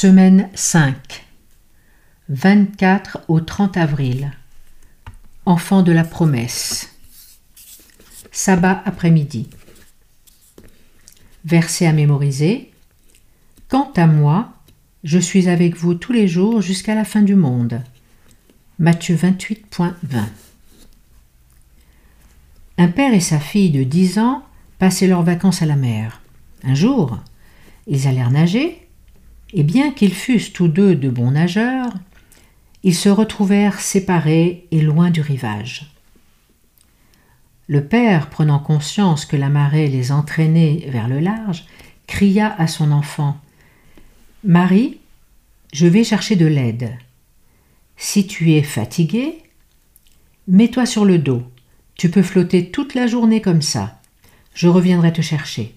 Semaine 5. 24 au 30 avril. Enfant de la promesse. Sabbat après-midi. Verset à mémoriser. Quant à moi, je suis avec vous tous les jours jusqu'à la fin du monde. Matthieu 28.20. Un père et sa fille de 10 ans passaient leurs vacances à la mer. Un jour, ils allèrent nager, et bien qu'ils fussent tous deux de bons nageurs, ils se retrouvèrent séparés et loin du rivage. Le père, prenant conscience que la marée les entraînait vers le large, cria à son enfant Marie, je vais chercher de l'aide. Si tu es fatigué, mets-toi sur le dos. Tu peux flotter toute la journée comme ça. Je reviendrai te chercher.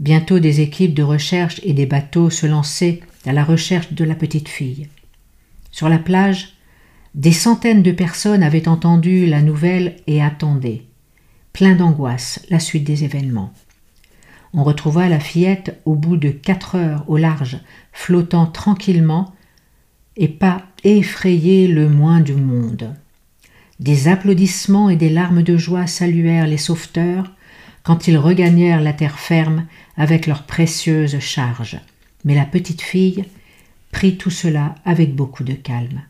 Bientôt des équipes de recherche et des bateaux se lançaient à la recherche de la petite fille. Sur la plage, des centaines de personnes avaient entendu la nouvelle et attendaient, plein d'angoisse, la suite des événements. On retrouva la fillette au bout de quatre heures au large, flottant tranquillement et pas effrayée le moins du monde. Des applaudissements et des larmes de joie saluèrent les sauveteurs quand ils regagnèrent la terre ferme avec leurs précieuses charges. Mais la petite fille prit tout cela avec beaucoup de calme.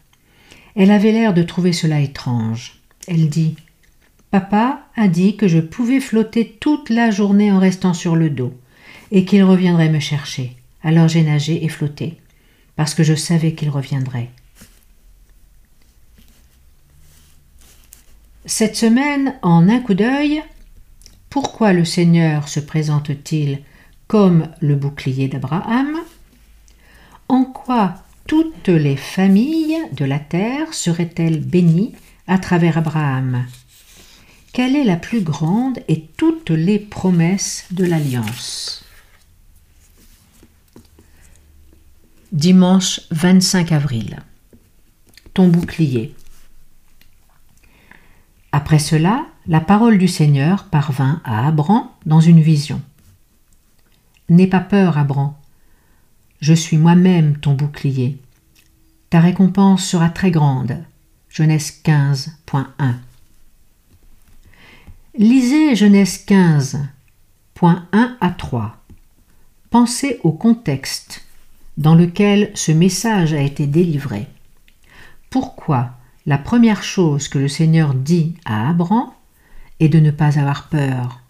Elle avait l'air de trouver cela étrange. Elle dit Papa a dit que je pouvais flotter toute la journée en restant sur le dos, et qu'il reviendrait me chercher. Alors j'ai nagé et flotté, parce que je savais qu'il reviendrait. Cette semaine, en un coup d'œil, pourquoi le Seigneur se présente-t-il comme le bouclier d'Abraham En quoi toutes les familles de la terre seraient-elles bénies à travers Abraham? Quelle est la plus grande et toutes les promesses de l'Alliance? Dimanche 25 avril. Ton bouclier. Après cela, la parole du Seigneur parvint à Abram dans une vision. N'aie pas peur, Abram. Je suis moi-même ton bouclier. Ta récompense sera très grande. Genèse 15.1. Lisez Genèse 15.1 à 3. Pensez au contexte dans lequel ce message a été délivré. Pourquoi la première chose que le Seigneur dit à Abram est de ne pas avoir peur?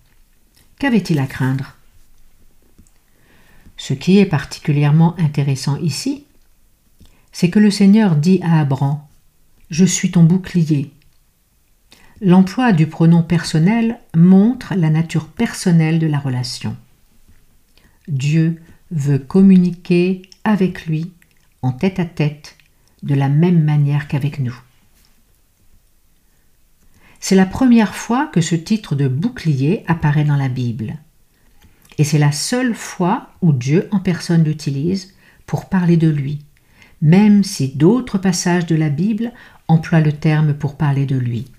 Qu'avait-il à craindre? Ce qui est particulièrement intéressant ici, c'est que le Seigneur dit à Abram Je suis ton bouclier. L'emploi du pronom personnel montre la nature personnelle de la relation. Dieu veut communiquer avec lui en tête à tête de la même manière qu'avec nous. C'est la première fois que ce titre de bouclier apparaît dans la Bible. Et c'est la seule fois où Dieu en personne l'utilise pour parler de lui, même si d'autres passages de la Bible emploient le terme pour parler de lui.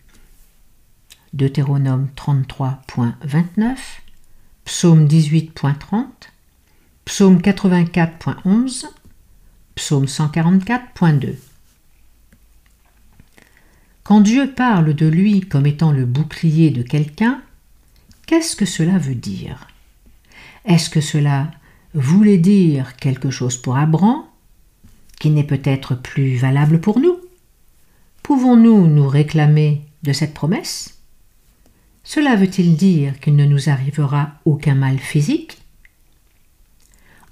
Deutéronome 33.29, Psaume 18.30, Psaume 84.11, Psaume 144.2. Quand Dieu parle de lui comme étant le bouclier de quelqu'un, qu'est-ce que cela veut dire? Est-ce que cela voulait dire quelque chose pour Abraham, qui n'est peut-être plus valable pour nous? Pouvons-nous nous réclamer de cette promesse? Cela veut-il dire qu'il ne nous arrivera aucun mal physique?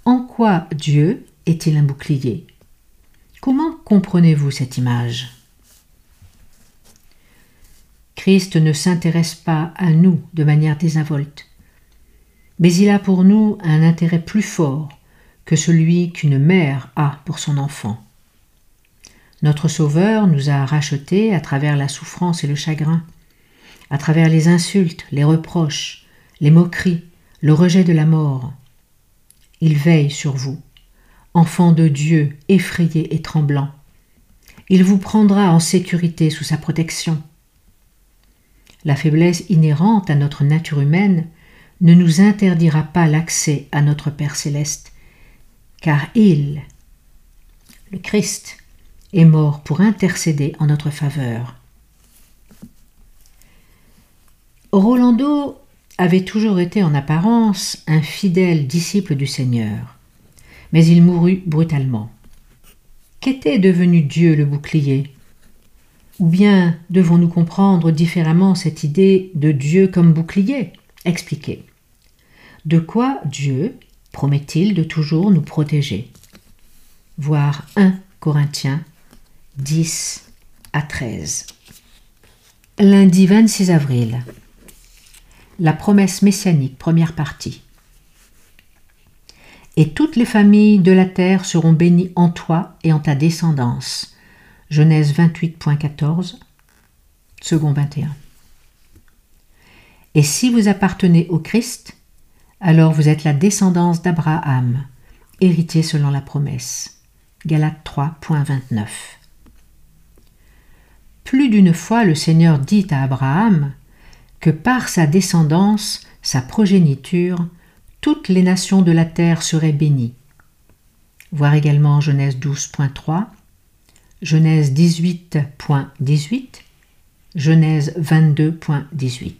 En quoi Dieu est-il un bouclier? Comment comprenez-vous cette image? Christ ne s'intéresse pas à nous de manière désinvolte, mais il a pour nous un intérêt plus fort que celui qu'une mère a pour son enfant. Notre Sauveur nous a rachetés à travers la souffrance et le chagrin, à travers les insultes, les reproches, les moqueries, le rejet de la mort. Il veille sur vous, enfant de Dieu effrayé et tremblant. Il vous prendra en sécurité sous sa protection. La faiblesse inhérente à notre nature humaine ne nous interdira pas l'accès à notre Père céleste, car il, le Christ, est mort pour intercéder en notre faveur. Rolando avait toujours été en apparence un fidèle disciple du Seigneur, mais il mourut brutalement. Qu'était devenu Dieu le bouclier? Ou bien devons-nous comprendre différemment cette idée de Dieu comme bouclier? Expliquez. De quoi Dieu promet-il de toujours nous protéger? Voir 1 Corinthiens 10 à 13. Lundi 26 avril. La promesse messianique, première partie. Et toutes les familles de la terre seront bénies en toi et en ta descendance. Genèse 28.14, second 21. Et si vous appartenez au Christ, alors vous êtes la descendance d'Abraham, héritier selon la promesse. Galates 3.29. Plus d'une fois le Seigneur dit à Abraham que par sa descendance, sa progéniture, toutes les nations de la terre seraient bénies. Voir également Genèse 12.3, Genèse 18.18, Genèse 22.18.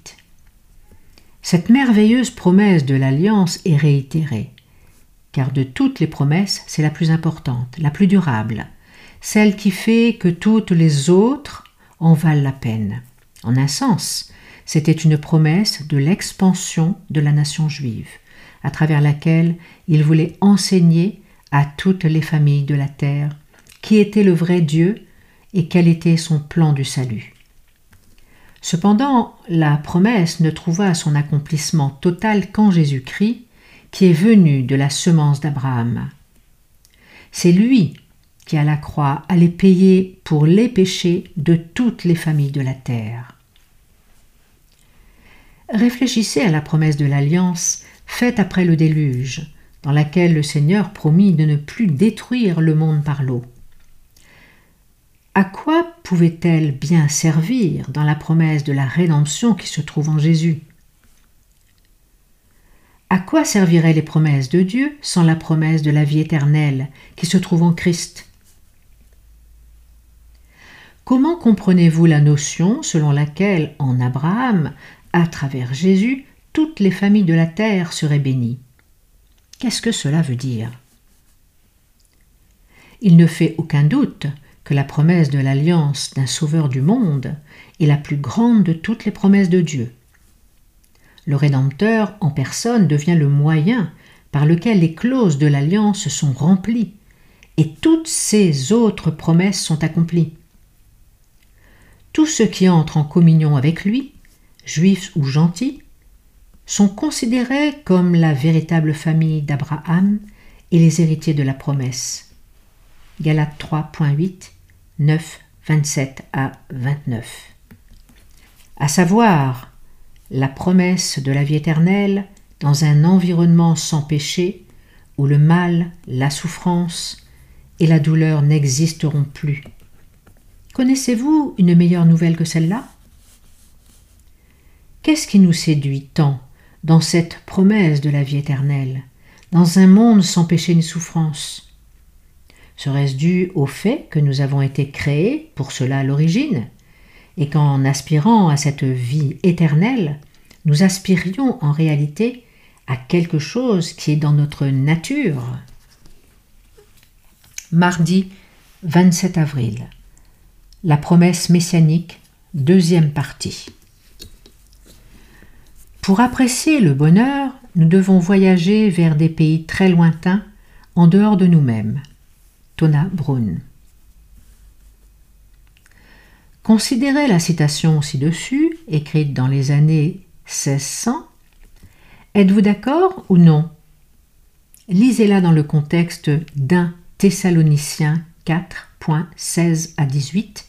Cette merveilleuse promesse de l'alliance est réitérée, car de toutes les promesses, c'est la plus importante, la plus durable, celle qui fait que toutes les autres en valent la peine. En un sens, c'était une promesse de l'expansion de la nation juive, à travers laquelle il voulait enseigner à toutes les familles de la terre qui était le vrai Dieu et quel était son plan du salut. Cependant, la promesse ne trouva son accomplissement total qu'en Jésus-Christ, qui est venu de la semence d'Abraham. C'est lui qui à la croix allait payer pour les péchés de toutes les familles de la terre. Réfléchissez à la promesse de l'alliance faite après le déluge, dans laquelle le Seigneur promit de ne plus détruire le monde par l'eau. À quoi pouvait-elle bien servir dans la promesse de la rédemption qui se trouve en Jésus? À quoi serviraient les promesses de Dieu sans la promesse de la vie éternelle qui se trouve en Christ? Comment comprenez-vous la notion selon laquelle en Abraham, à travers Jésus, toutes les familles de la terre seraient bénies? Qu'est-ce que cela veut dire? Il ne fait aucun doute la promesse de l'alliance d'un sauveur du monde est la plus grande de toutes les promesses de Dieu. Le Rédempteur en personne devient le moyen par lequel les clauses de l'alliance sont remplies et toutes ces autres promesses sont accomplies. Tous ceux qui entrent en communion avec lui, juifs ou gentils, sont considérés comme la véritable famille d'Abraham et les héritiers de la promesse. Galates 3.8 9, 27 à 29. À savoir, la promesse de la vie éternelle dans un environnement sans péché où le mal, la souffrance et la douleur n'existeront plus. Connaissez-vous une meilleure nouvelle que celle-là? Qu'est-ce qui nous séduit tant dans cette promesse de la vie éternelle, dans un monde sans péché ni souffrance? Serait-ce dû au fait que nous avons été créés pour cela à l'origine et qu'en aspirant à cette vie éternelle, nous aspirions en réalité à quelque chose qui est dans notre nature? Mardi 27 avril. La promesse messianique, deuxième partie. Pour apprécier le bonheur, nous devons voyager vers des pays très lointains, en dehors de nous-mêmes. Tona. Considérez la citation ci-dessus, écrite dans les années 1600. Êtes-vous d'accord ou non? Lisez-la dans le contexte d'un Thessaloniciens 4.16 à 18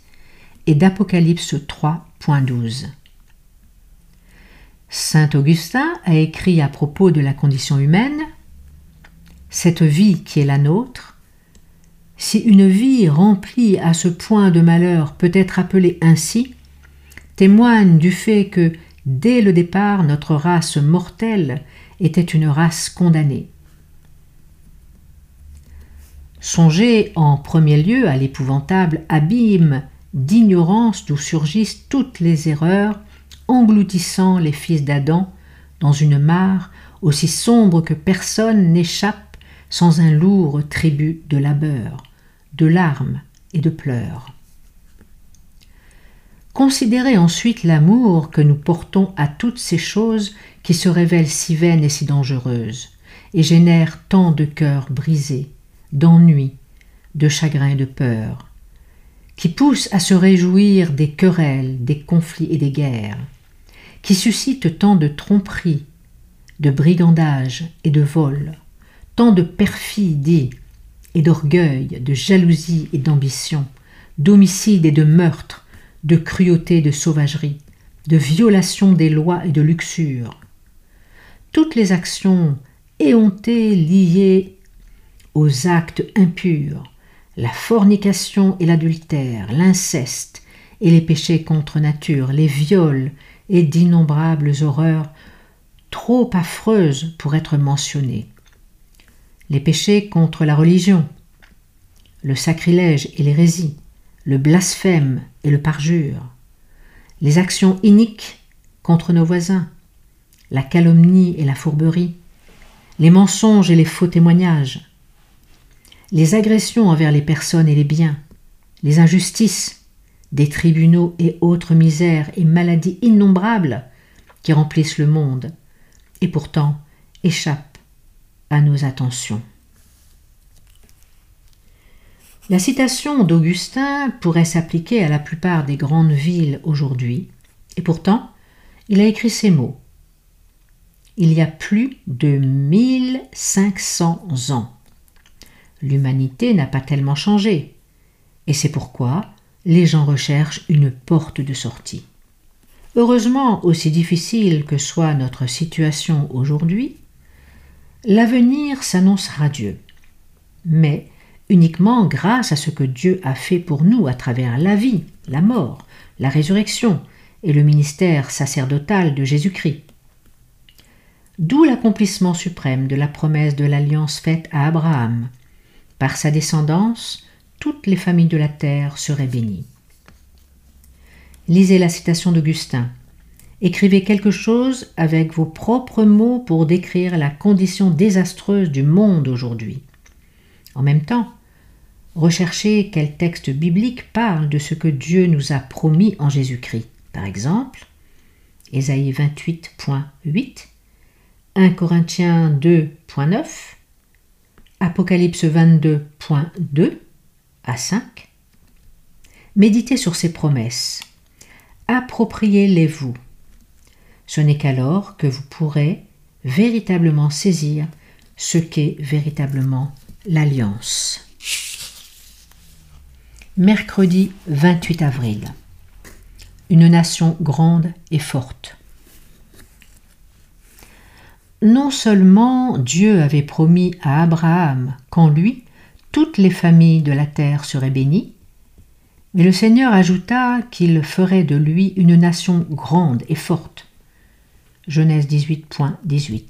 et d'Apocalypse 3.12. Saint Augustin a écrit à propos de la condition humaine Cette vie qui est la nôtre si une vie remplie à ce point de malheur peut être appelée ainsi, témoigne du fait que, dès le départ, notre race mortelle était une race condamnée. Songez en premier lieu à l'épouvantable abîme d'ignorance d'où surgissent toutes les erreurs, engloutissant les fils d'Adam dans une mare aussi sombre que personne n'échappe sans un lourd tribut de labeur, de larmes et de pleurs. Considérez ensuite l'amour que nous portons à toutes ces choses qui se révèlent si vaines et si dangereuses, et génèrent tant de cœurs brisés, d'ennui, de chagrin et de peur, qui poussent à se réjouir des querelles, des conflits et des guerres, qui suscitent tant de tromperies, de brigandage et de vol, tant de perfidie et d'orgueil, de jalousie et d'ambition, d'homicide et de meurtre, de cruauté et de sauvagerie, de violation des lois et de luxure. Toutes les actions éhontées liées aux actes impurs, la fornication et l'adultère, l'inceste et les péchés contre nature, les viols et d'innombrables horreurs trop affreuses pour être mentionnées. Les péchés contre la religion, le sacrilège et l'hérésie, le blasphème et le parjure, les actions iniques contre nos voisins, la calomnie et la fourberie, les mensonges et les faux témoignages, les agressions envers les personnes et les biens, les injustices des tribunaux et autres misères et maladies innombrables qui remplissent le monde, et pourtant échappent nos attentions. La citation d'Augustin pourrait s'appliquer à la plupart des grandes villes aujourd'hui, et pourtant il a écrit ces mots. Il y a plus de 1500 ans. L'humanité n'a pas tellement changé, et c'est pourquoi les gens recherchent une porte de sortie. Heureusement, aussi difficile que soit notre situation aujourd'hui, l'avenir s'annonce radieux, mais uniquement grâce à ce que Dieu a fait pour nous à travers la vie, la mort, la résurrection et le ministère sacerdotal de Jésus-Christ. D'où l'accomplissement suprême de la promesse de l'alliance faite à Abraham. Par sa descendance, toutes les familles de la terre seraient bénies. Lisez la citation d'Augustin. Écrivez quelque chose avec vos propres mots pour décrire la condition désastreuse du monde aujourd'hui. En même temps, recherchez quel texte biblique parle de ce que Dieu nous a promis en Jésus-Christ. Par exemple, Ésaïe 28.8, 1 Corinthiens 2.9, Apocalypse 22.2 à 5. Méditez sur ces promesses appropriez-les-vous. Ce n'est qu'alors que vous pourrez véritablement saisir ce qu'est véritablement l'alliance. Mercredi 28 avril. Une nation grande et forte. Non seulement Dieu avait promis à Abraham qu'en lui toutes les familles de la terre seraient bénies, mais le Seigneur ajouta qu'il ferait de lui une nation grande et forte. Genèse 18.18.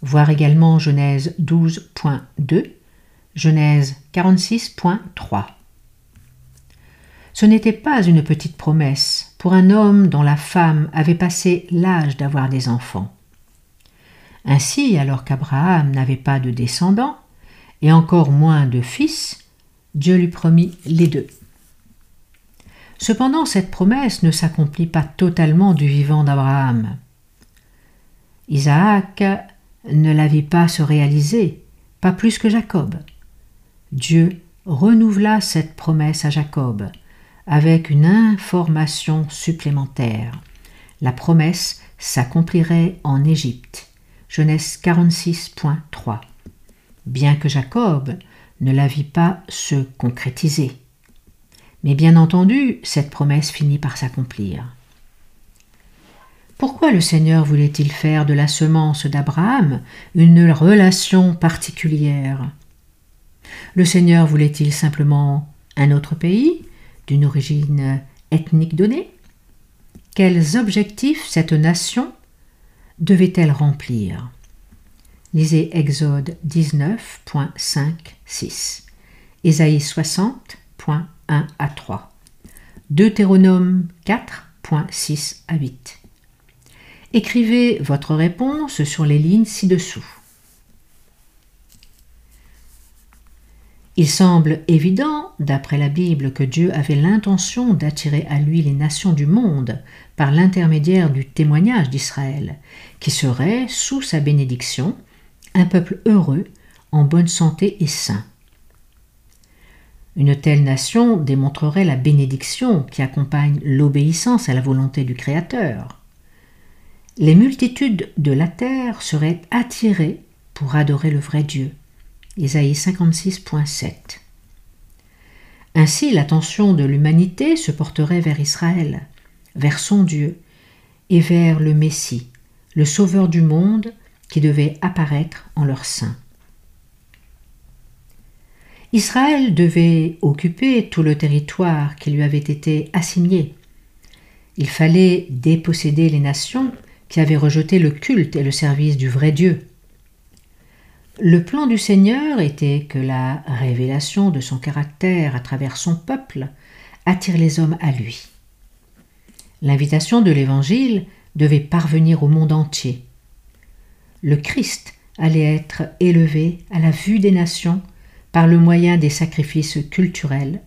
Voir également Genèse 12.2, Genèse 46.3. Ce n'était pas une petite promesse pour un homme dont la femme avait passé l'âge d'avoir des enfants. Ainsi, alors qu'Abraham n'avait pas de descendants, et encore moins de fils, Dieu lui promit les deux. Cependant, cette promesse ne s'accomplit pas totalement du vivant d'Abraham. Isaac ne la vit pas se réaliser, pas plus que Jacob. Dieu renouvela cette promesse à Jacob avec une information supplémentaire. La promesse s'accomplirait en Égypte. Genèse 46.3. Bien que Jacob ne la vit pas se concrétiser. Mais bien entendu, cette promesse finit par s'accomplir. Pourquoi le Seigneur voulait-il faire de la semence d'Abraham une relation particulière? Le Seigneur voulait-il simplement un autre pays, d'une origine ethnique donnée? Quels objectifs cette nation devait-elle remplir? Lisez Exode 19.5.6, Ésaïe 60.1 à 3, Deutéronome 4.6 à 8. Écrivez votre réponse sur les lignes ci-dessous. Il semble évident, d'après la Bible, que Dieu avait l'intention d'attirer à lui les nations du monde par l'intermédiaire du témoignage d'Israël, qui serait, sous sa bénédiction, un peuple heureux, en bonne santé et sain. Une telle nation démontrerait la bénédiction qui accompagne l'obéissance à la volonté du Créateur. Les multitudes de la terre seraient attirées pour adorer le vrai Dieu. Isaïe 56.7. Ainsi, l'attention de l'humanité se porterait vers Israël, vers son Dieu, et vers le Messie, le Sauveur du monde, qui devait apparaître en leur sein. Israël devait occuper tout le territoire qui lui avait été assigné. Il fallait déposséder les nations qui avaient rejeté le culte et le service du vrai Dieu. Le plan du Seigneur était que la révélation de son caractère à travers son peuple attire les hommes à lui. L'invitation de l'Évangile devait parvenir au monde entier. Le Christ allait être élevé à la vue des nations par le moyen des sacrifices culturels,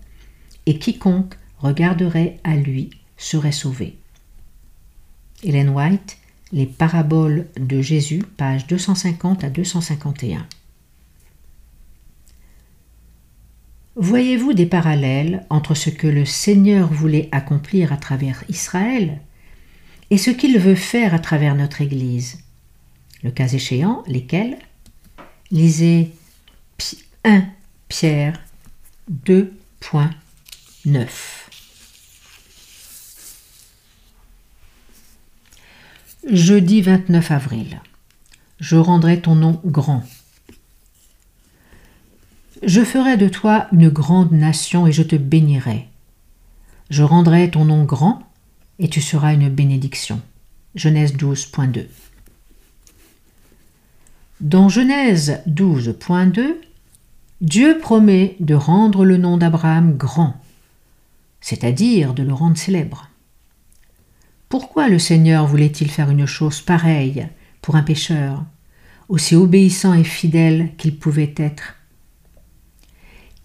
et quiconque regarderait à lui serait sauvé. Hélène White les paraboles de Jésus, pages 250 à 251. Voyez-vous des parallèles entre ce que le Seigneur voulait accomplir à travers Israël et ce qu'il veut faire à travers notre Église? Le cas échéant, lesquels? Lisez 1 Pierre 2.9. Jeudi 29 avril. Je rendrai ton nom grand. Je ferai de toi une grande nation et je te bénirai. Je rendrai ton nom grand et tu seras une bénédiction. Genèse 12.2. Dans Genèse 12.2, Dieu promet de rendre le nom d'Abraham grand, c'est-à-dire de le rendre célèbre. Pourquoi le Seigneur voulait-il faire une chose pareille pour un pécheur, aussi obéissant et fidèle qu'il pouvait être?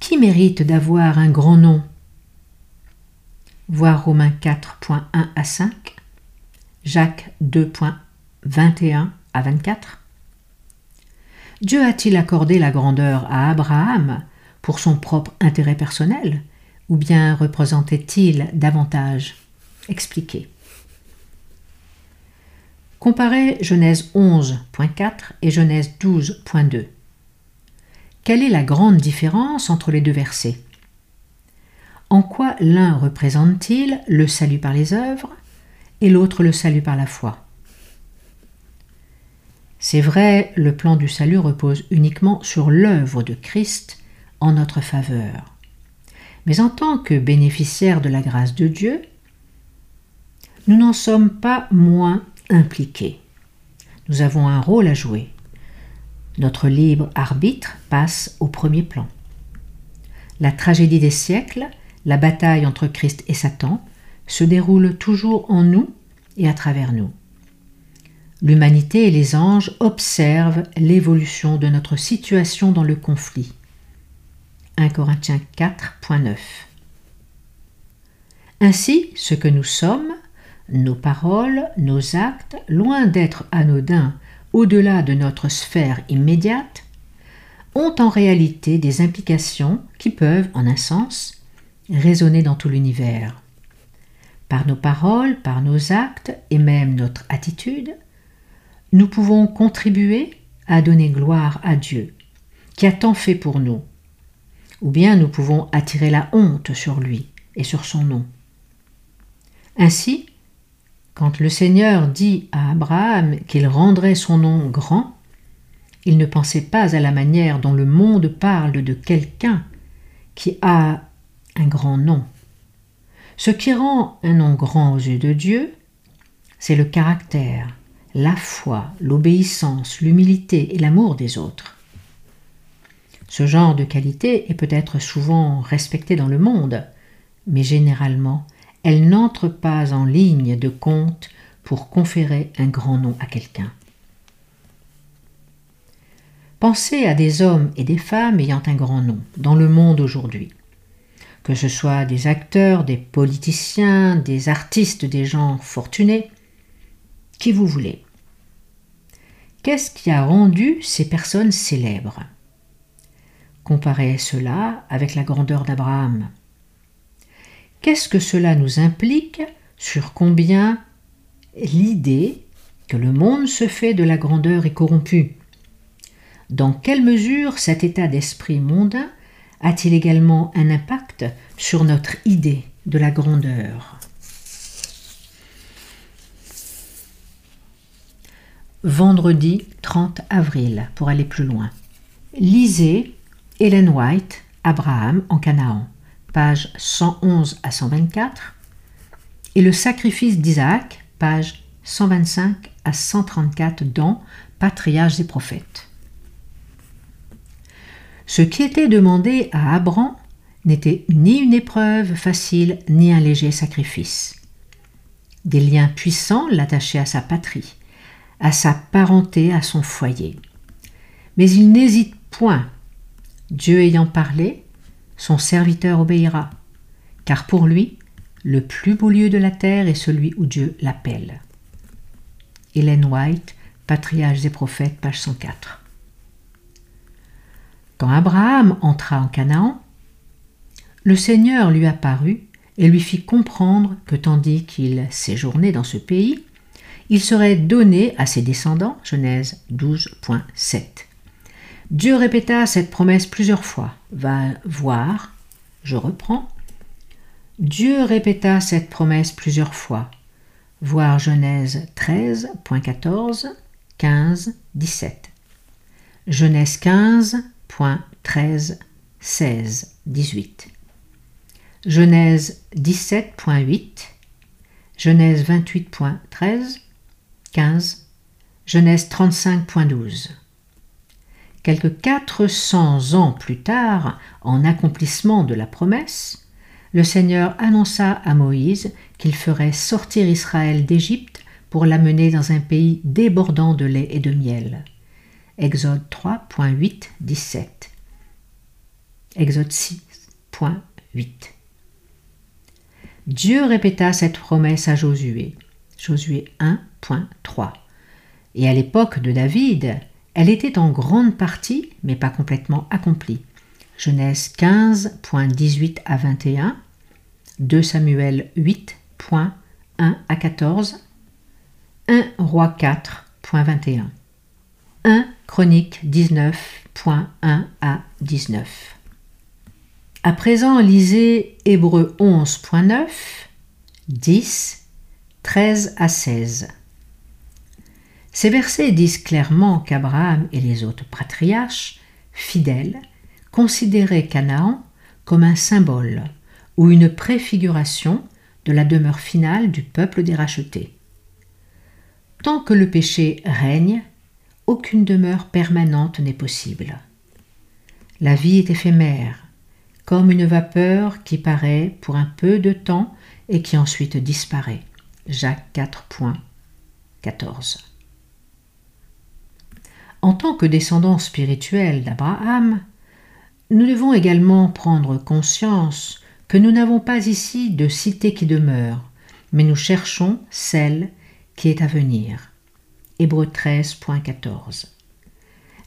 Qui mérite d'avoir un grand nom? Voir Romains 4.1 à 5, Jacques 2.21 à 24. Dieu a-t-il accordé la grandeur à Abraham pour son propre intérêt personnel, ou bien représentait-il davantage? Expliquez. Comparez Genèse 11.4 et Genèse 12.2. Quelle est la grande différence entre les deux versets? En quoi l'un représente-t-il le salut par les œuvres et l'autre le salut par la foi? C'est vrai, le plan du salut repose uniquement sur l'œuvre de Christ en notre faveur. Mais en tant que bénéficiaires de la grâce de Dieu, nous n'en sommes pas moins impliqués. Nous avons un rôle à jouer. Notre libre arbitre passe au premier plan. La tragédie des siècles, la bataille entre Christ et Satan, se déroule toujours en nous et à travers nous. L'humanité et les anges observent l'évolution de notre situation dans le conflit. 1 Corinthiens 4.9 Ainsi, ce que nous sommes nos paroles, nos actes, loin d'être anodins au-delà de notre sphère immédiate, ont en réalité des implications qui peuvent, en un sens, résonner dans tout l'univers. Par nos paroles, par nos actes et même notre attitude, nous pouvons contribuer à donner gloire à Dieu, qui a tant fait pour nous, ou bien nous pouvons attirer la honte sur lui et sur son nom. Ainsi, quand le Seigneur dit à Abraham qu'il rendrait son nom grand, il ne pensait pas à la manière dont le monde parle de quelqu'un qui a un grand nom. Ce qui rend un nom grand aux yeux de Dieu, c'est le caractère, la foi, l'obéissance, l'humilité et l'amour des autres. Ce genre de qualité est peut-être souvent respecté dans le monde, mais généralement, elle n'entre pas en ligne de compte pour conférer un grand nom à quelqu'un. Pensez à des hommes et des femmes ayant un grand nom dans le monde aujourd'hui. Que ce soit des acteurs, des politiciens, des artistes, des gens fortunés, qui vous voulez. Qu'est-ce qui a rendu ces personnes célèbres? Comparez cela avec la grandeur d'Abraham. Qu'est-ce que cela nous implique sur combien l'idée que le monde se fait de la grandeur est corrompue? Dans quelle mesure cet état d'esprit mondain a-t-il également un impact sur notre idée de la grandeur? Vendredi 30 avril, pour aller plus loin. Lisez Ellen White, Abraham en Canaan, page 111 à 124, et le sacrifice d'Isaac, page 125 à 134 dans Patriarches et prophètes. Ce qui était demandé à Abraham n'était ni une épreuve facile ni un léger sacrifice. Des liens puissants l'attachaient à sa patrie, à sa parenté, à son foyer. Mais il n'hésite point. Dieu ayant parlé, son serviteur obéira, car pour lui, le plus beau lieu de la terre est celui où Dieu l'appelle. Hélène White, Patriarches et prophètes, page 104. Quand Abraham entra en Canaan, le Seigneur lui apparut et lui fit comprendre que tandis qu'il séjournait dans ce pays, il serait donné à ses descendants, Genèse 12.7. Dieu répéta cette promesse plusieurs fois. Va voir, je reprends. Dieu répéta cette promesse plusieurs fois. Voir Genèse 13.14, 15, 17. Genèse 15.13, 16, 18. Genèse 17.8, Genèse 28.13, 15, Genèse 35.12. Quelques 400 ans plus tard, en accomplissement de la promesse, le Seigneur annonça à Moïse qu'il ferait sortir Israël d'Égypte pour l'amener dans un pays débordant de lait et de miel. Exode 3.8, 17. Exode 6.8. Dieu répéta cette promesse à Josué. Josué 1.3. Et à l'époque de David, elle était en grande partie, mais pas complètement accomplie. Genèse 15.18 à 21, 2 Samuel 8.1 à 14, 1 Roi 4.21, 1 Chronique 19.1 à 19. À présent, lisez Hébreu 11.9, 10 13 à 16. Ces versets disent clairement qu'Abraham et les autres patriarches, fidèles, considéraient Canaan comme un symbole ou une préfiguration de la demeure finale du peuple des rachetés. Tant que le péché règne, aucune demeure permanente n'est possible. La vie est éphémère, comme une vapeur qui paraît pour un peu de temps et qui ensuite disparaît. Jacques 4.14. En tant que descendants spirituels d'Abraham, nous devons également prendre conscience que nous n'avons pas ici de cité qui demeure, mais nous cherchons celle qui est à venir. Hébreu 13.14.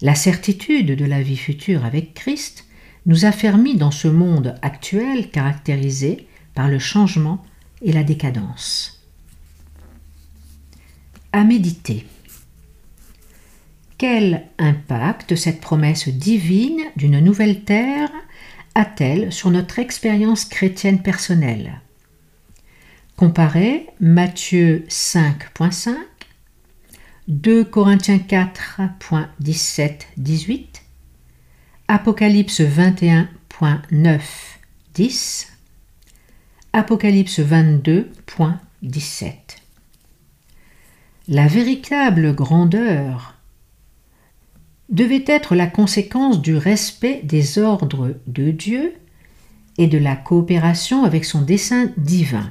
La certitude de la vie future avec Christ nous affermit dans ce monde actuel caractérisé par le changement et la décadence à méditer. Quel impact cette promesse divine d'une nouvelle terre a-t-elle sur notre expérience chrétienne personnelle? Comparez Matthieu 5.5, 2 Corinthiens 4.17-18, Apocalypse 21.9, 10, Apocalypse 22.17. La véritable grandeur devait être la conséquence du respect des ordres de Dieu et de la coopération avec son dessein divin.